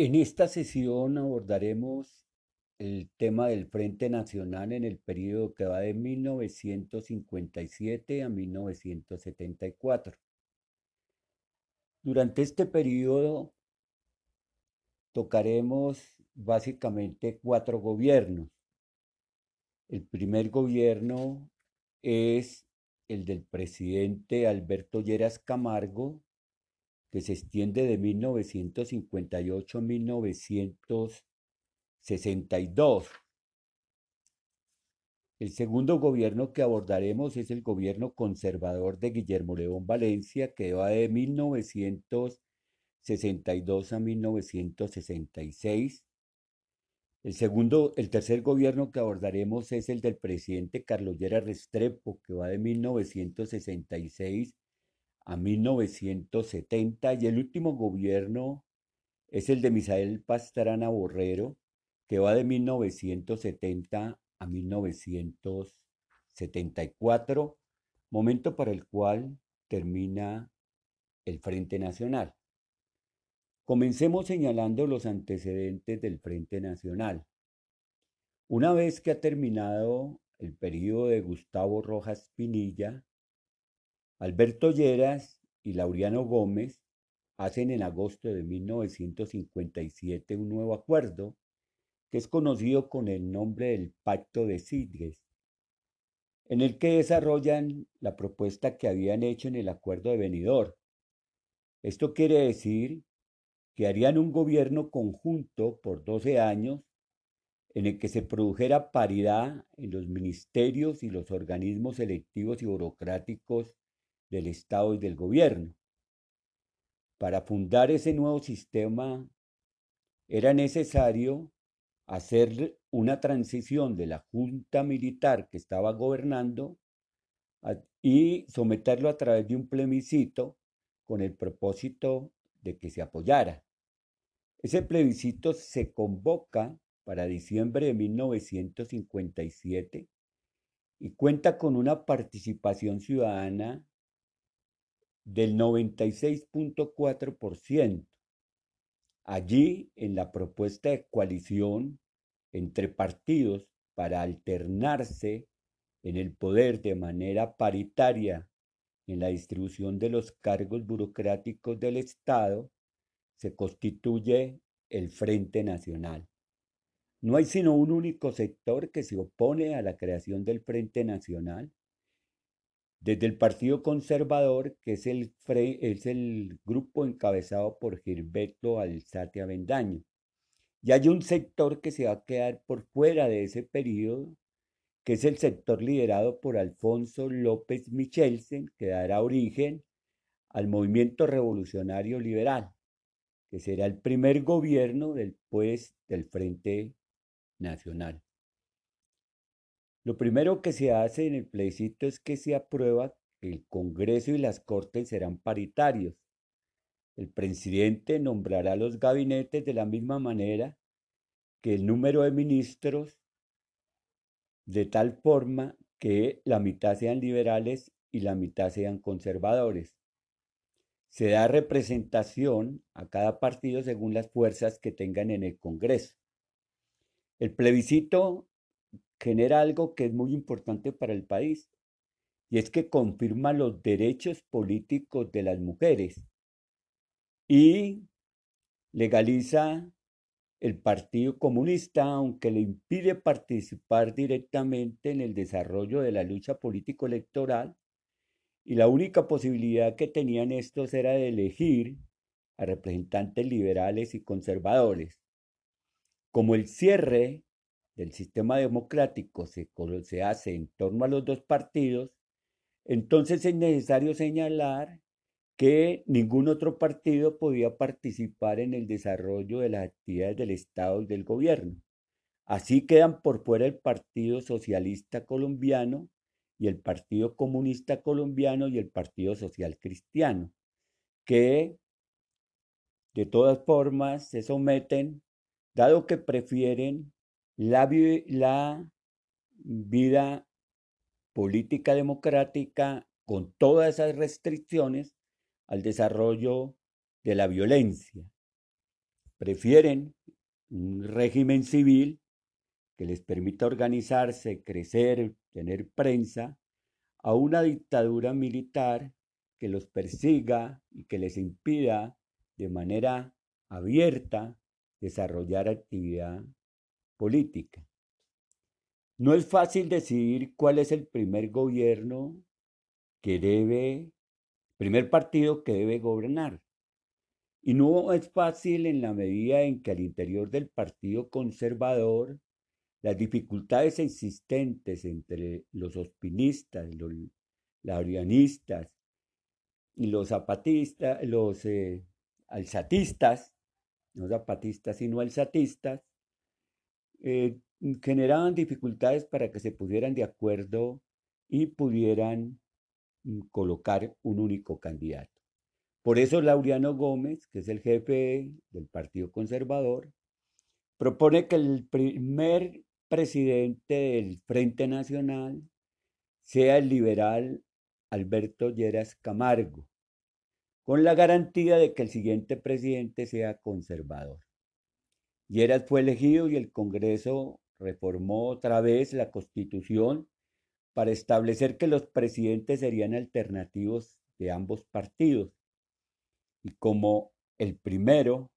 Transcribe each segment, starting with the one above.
En esta sesión abordaremos el tema del Frente Nacional en el periodo que va de 1957 a 1974. Durante este periodo tocaremos básicamente cuatro gobiernos. El primer gobierno es el del presidente Alberto Lleras Camargo, que se extiende de 1958 a 1962. El segundo gobierno que abordaremos es el gobierno conservador de Guillermo León Valencia, que va de 1962 a 1966. El segundo, el tercer gobierno que abordaremos es el del presidente Carlos Llera Restrepo, que va de 1966 a 1970 y el último gobierno es el de Misael Pastrana Borrero, que va de 1970 a 1974, momento para el cual termina el Frente Nacional. Comencemos señalando los antecedentes del Frente Nacional. Una vez que ha terminado el periodo de Gustavo Rojas Pinilla, Alberto Lleras y Laureano Gómez hacen en agosto de 1957 un nuevo acuerdo que es conocido con el nombre del Pacto de Sidres, en el que desarrollan la propuesta que habían hecho en el acuerdo de Benidorm. Esto quiere decir que harían un gobierno conjunto por 12 años en el que se produjera paridad en los ministerios y los organismos electivos y burocráticos del Estado y del gobierno. Para fundar ese nuevo sistema era necesario hacer una transición de la junta militar que estaba gobernando y someterlo a través de un plebiscito con el propósito de que se apoyara. Ese plebiscito se convoca para diciembre de 1957 y cuenta con una participación ciudadana del 96.4%. Allí, en la propuesta de coalición entre partidos para alternarse en el poder de manera paritaria en la distribución de los cargos burocráticos del Estado, se constituye el Frente Nacional. No hay sino un único sector que se opone a la creación del Frente Nacional desde el Partido Conservador, que es el, es el grupo encabezado por Gilberto Alzate Avendaño. Y hay un sector que se va a quedar por fuera de ese periodo, que es el sector liderado por Alfonso López Michelsen, que dará origen al movimiento revolucionario liberal, que será el primer gobierno del, pues, del Frente Nacional. Lo primero que se hace en el plebiscito es que se aprueba que el Congreso y las Cortes serán paritarios. El presidente nombrará los gabinetes de la misma manera que el número de ministros, de tal forma que la mitad sean liberales y la mitad sean conservadores. Se da representación a cada partido según las fuerzas que tengan en el Congreso. El plebiscito genera algo que es muy importante para el país, y es que confirma los derechos políticos de las mujeres y legaliza el Partido Comunista, aunque le impide participar directamente en el desarrollo de la lucha político-electoral, y la única posibilidad que tenían estos era de elegir a representantes liberales y conservadores. Como el cierre del sistema democrático se, se hace en torno a los dos partidos, entonces es necesario señalar que ningún otro partido podía participar en el desarrollo de las actividades del Estado y del gobierno. Así quedan por fuera el Partido Socialista Colombiano y el Partido Comunista Colombiano y el Partido Social Cristiano, que de todas formas se someten, dado que prefieren la, vida política democrática con todas esas restricciones al desarrollo de la violencia. prefieren un régimen civil que les permita organizarse, crecer, tener prensa, a una dictadura militar que los persiga y que les impida de manera abierta desarrollar actividad política. No es fácil decidir cuál es el primer gobierno que debe, primer partido que debe gobernar. Y no es fácil en la medida en que al interior del Partido Conservador las dificultades existentes entre los ospinistas, los laurianistas y los zapatistas, los eh, alzatistas, no zapatistas sino alzatistas, eh, generaban dificultades para que se pusieran de acuerdo y pudieran mm, colocar un único candidato. Por eso Laureano Gómez, que es el jefe del Partido Conservador, propone que el primer presidente del Frente Nacional sea el liberal Alberto Lleras Camargo, con la garantía de que el siguiente presidente sea conservador. Lleras fue elegido y el Congreso reformó otra vez la Constitución para establecer que los presidentes serían alternativos de ambos partidos. Y como el primero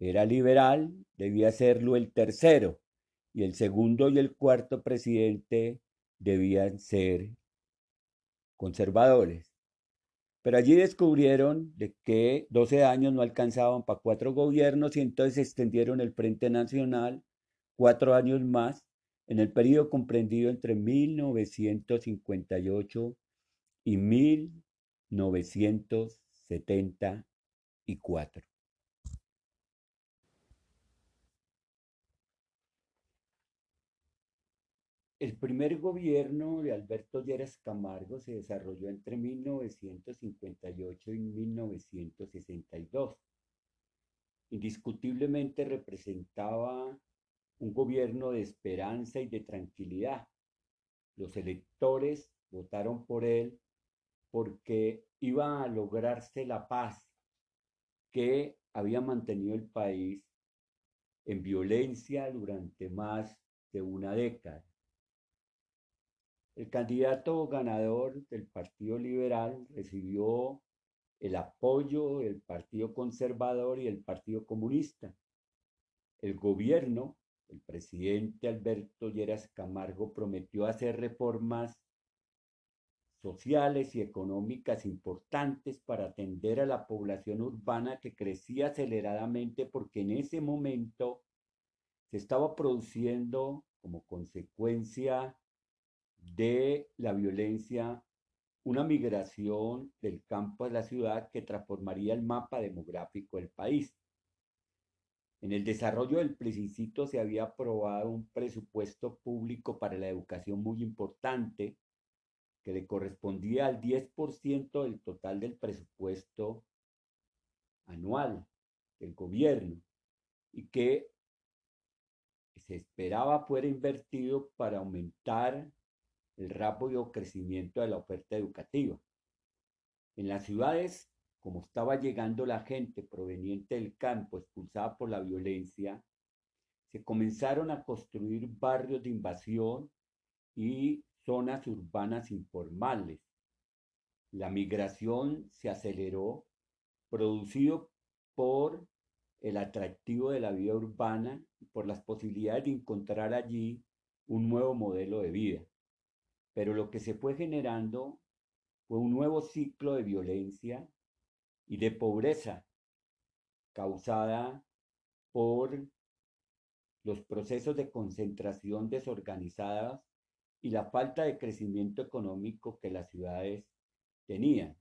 era liberal, debía serlo el tercero, y el segundo y el cuarto presidente debían ser conservadores. Pero allí descubrieron de que 12 años no alcanzaban para cuatro gobiernos y entonces extendieron el Frente Nacional cuatro años más en el periodo comprendido entre 1958 y 1974. El primer gobierno de Alberto Lleras Camargo se desarrolló entre 1958 y 1962. Indiscutiblemente representaba un gobierno de esperanza y de tranquilidad. Los electores votaron por él porque iba a lograrse la paz que había mantenido el país en violencia durante más de una década. El candidato ganador del Partido Liberal recibió el apoyo del Partido Conservador y el Partido Comunista. El gobierno el presidente Alberto Lleras Camargo prometió hacer reformas sociales y económicas importantes para atender a la población urbana que crecía aceleradamente porque en ese momento se estaba produciendo como consecuencia de la violencia una migración del campo a la ciudad que transformaría el mapa demográfico del país. En el desarrollo del plebiscito se había aprobado un presupuesto público para la educación muy importante, que le correspondía al 10% del total del presupuesto anual del gobierno y que se esperaba fuera invertido para aumentar el rápido crecimiento de la oferta educativa. En las ciudades como estaba llegando la gente proveniente del campo expulsada por la violencia, se comenzaron a construir barrios de invasión y zonas urbanas informales. La migración se aceleró, producido por el atractivo de la vida urbana y por las posibilidades de encontrar allí un nuevo modelo de vida. Pero lo que se fue generando fue un nuevo ciclo de violencia y de pobreza causada por los procesos de concentración desorganizadas y la falta de crecimiento económico que las ciudades tenían.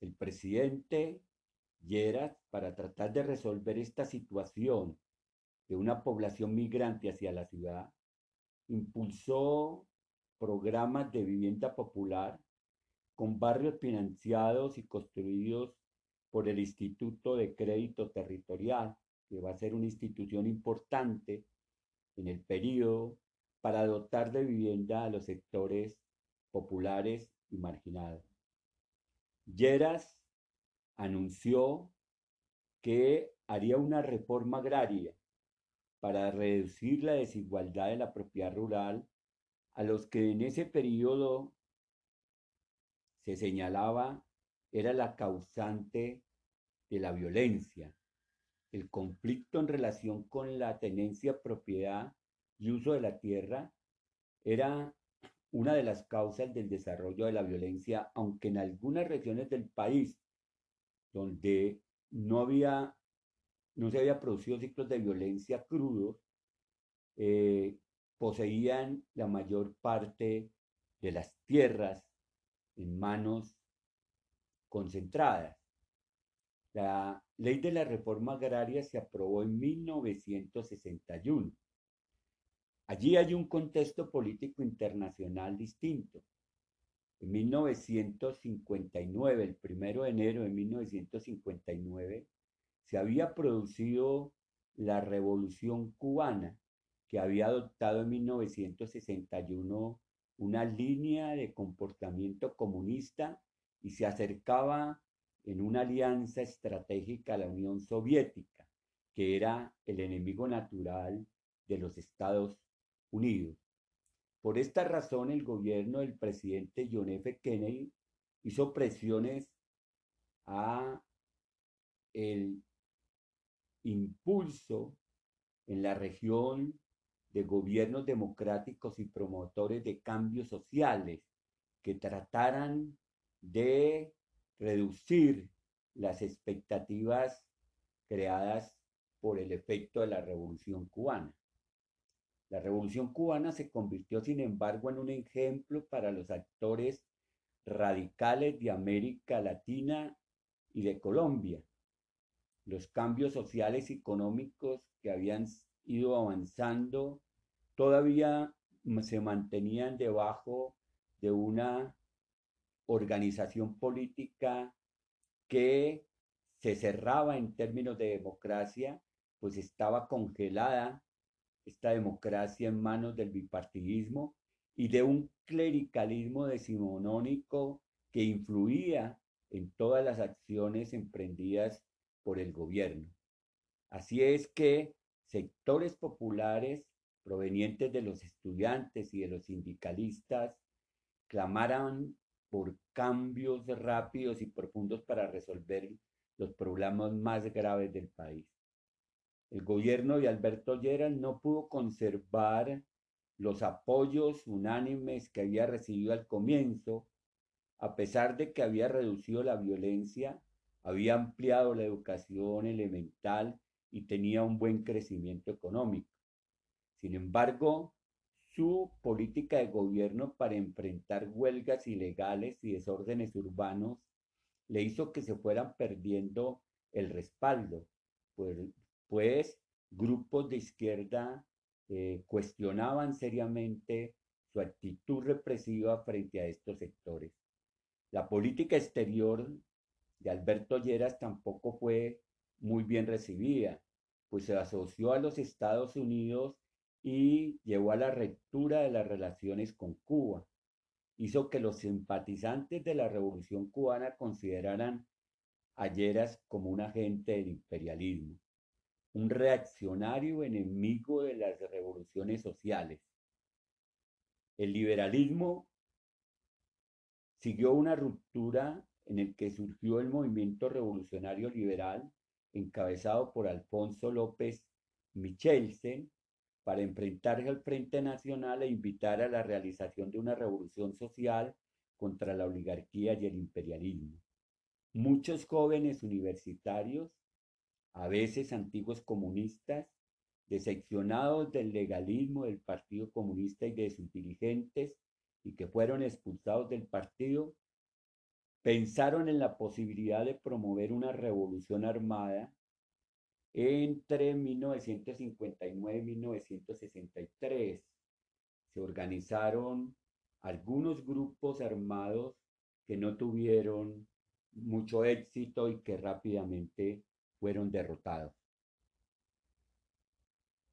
El presidente Lleras, para tratar de resolver esta situación de una población migrante hacia la ciudad, impulsó programas de vivienda popular con barrios financiados y construidos por el Instituto de Crédito Territorial, que va a ser una institución importante en el periodo para dotar de vivienda a los sectores populares y marginados. Lleras anunció que haría una reforma agraria para reducir la desigualdad de la propiedad rural a los que en ese periodo se señalaba era la causante de la violencia, el conflicto en relación con la tenencia, propiedad y uso de la tierra era una de las causas del desarrollo de la violencia, aunque en algunas regiones del país donde no había no se había producido ciclos de violencia crudos, eh, poseían la mayor parte de las tierras en manos concentradas. La ley de la reforma agraria se aprobó en 1961. Allí hay un contexto político internacional distinto. En 1959, el primero de enero de 1959, se había producido la revolución cubana, que había adoptado en 1961 una línea de comportamiento comunista y se acercaba en una alianza estratégica a la Unión Soviética, que era el enemigo natural de los Estados Unidos. Por esta razón, el gobierno del presidente John F. Kennedy hizo presiones a el impulso en la región de gobiernos democráticos y promotores de cambios sociales que trataran de reducir las expectativas creadas por el efecto de la revolución cubana. La revolución cubana se convirtió, sin embargo, en un ejemplo para los actores radicales de América Latina y de Colombia. Los cambios sociales y económicos que habían ido avanzando todavía se mantenían debajo de una organización política que se cerraba en términos de democracia, pues estaba congelada esta democracia en manos del bipartidismo y de un clericalismo decimonónico que influía en todas las acciones emprendidas por el gobierno. Así es que sectores populares provenientes de los estudiantes y de los sindicalistas clamaran por cambios rápidos y profundos para resolver los problemas más graves del país. El gobierno de Alberto Lleras no pudo conservar los apoyos unánimes que había recibido al comienzo, a pesar de que había reducido la violencia, había ampliado la educación elemental y tenía un buen crecimiento económico. Sin embargo, su política de gobierno para enfrentar huelgas ilegales y desórdenes urbanos le hizo que se fueran perdiendo el respaldo, pues, pues grupos de izquierda eh, cuestionaban seriamente su actitud represiva frente a estos sectores. La política exterior de Alberto Lleras tampoco fue muy bien recibida, pues se asoció a los Estados Unidos y llevó a la ruptura de las relaciones con Cuba. Hizo que los simpatizantes de la revolución cubana consideraran a Lleras como un agente del imperialismo, un reaccionario enemigo de las revoluciones sociales. El liberalismo siguió una ruptura en el que surgió el movimiento revolucionario liberal encabezado por Alfonso López Michelsen para enfrentarse al Frente Nacional e invitar a la realización de una revolución social contra la oligarquía y el imperialismo. Muchos jóvenes universitarios, a veces antiguos comunistas, decepcionados del legalismo del Partido Comunista y de sus dirigentes y que fueron expulsados del partido, pensaron en la posibilidad de promover una revolución armada entre 1959 y 1963 se organizaron algunos grupos armados que no tuvieron mucho éxito y que rápidamente fueron derrotados.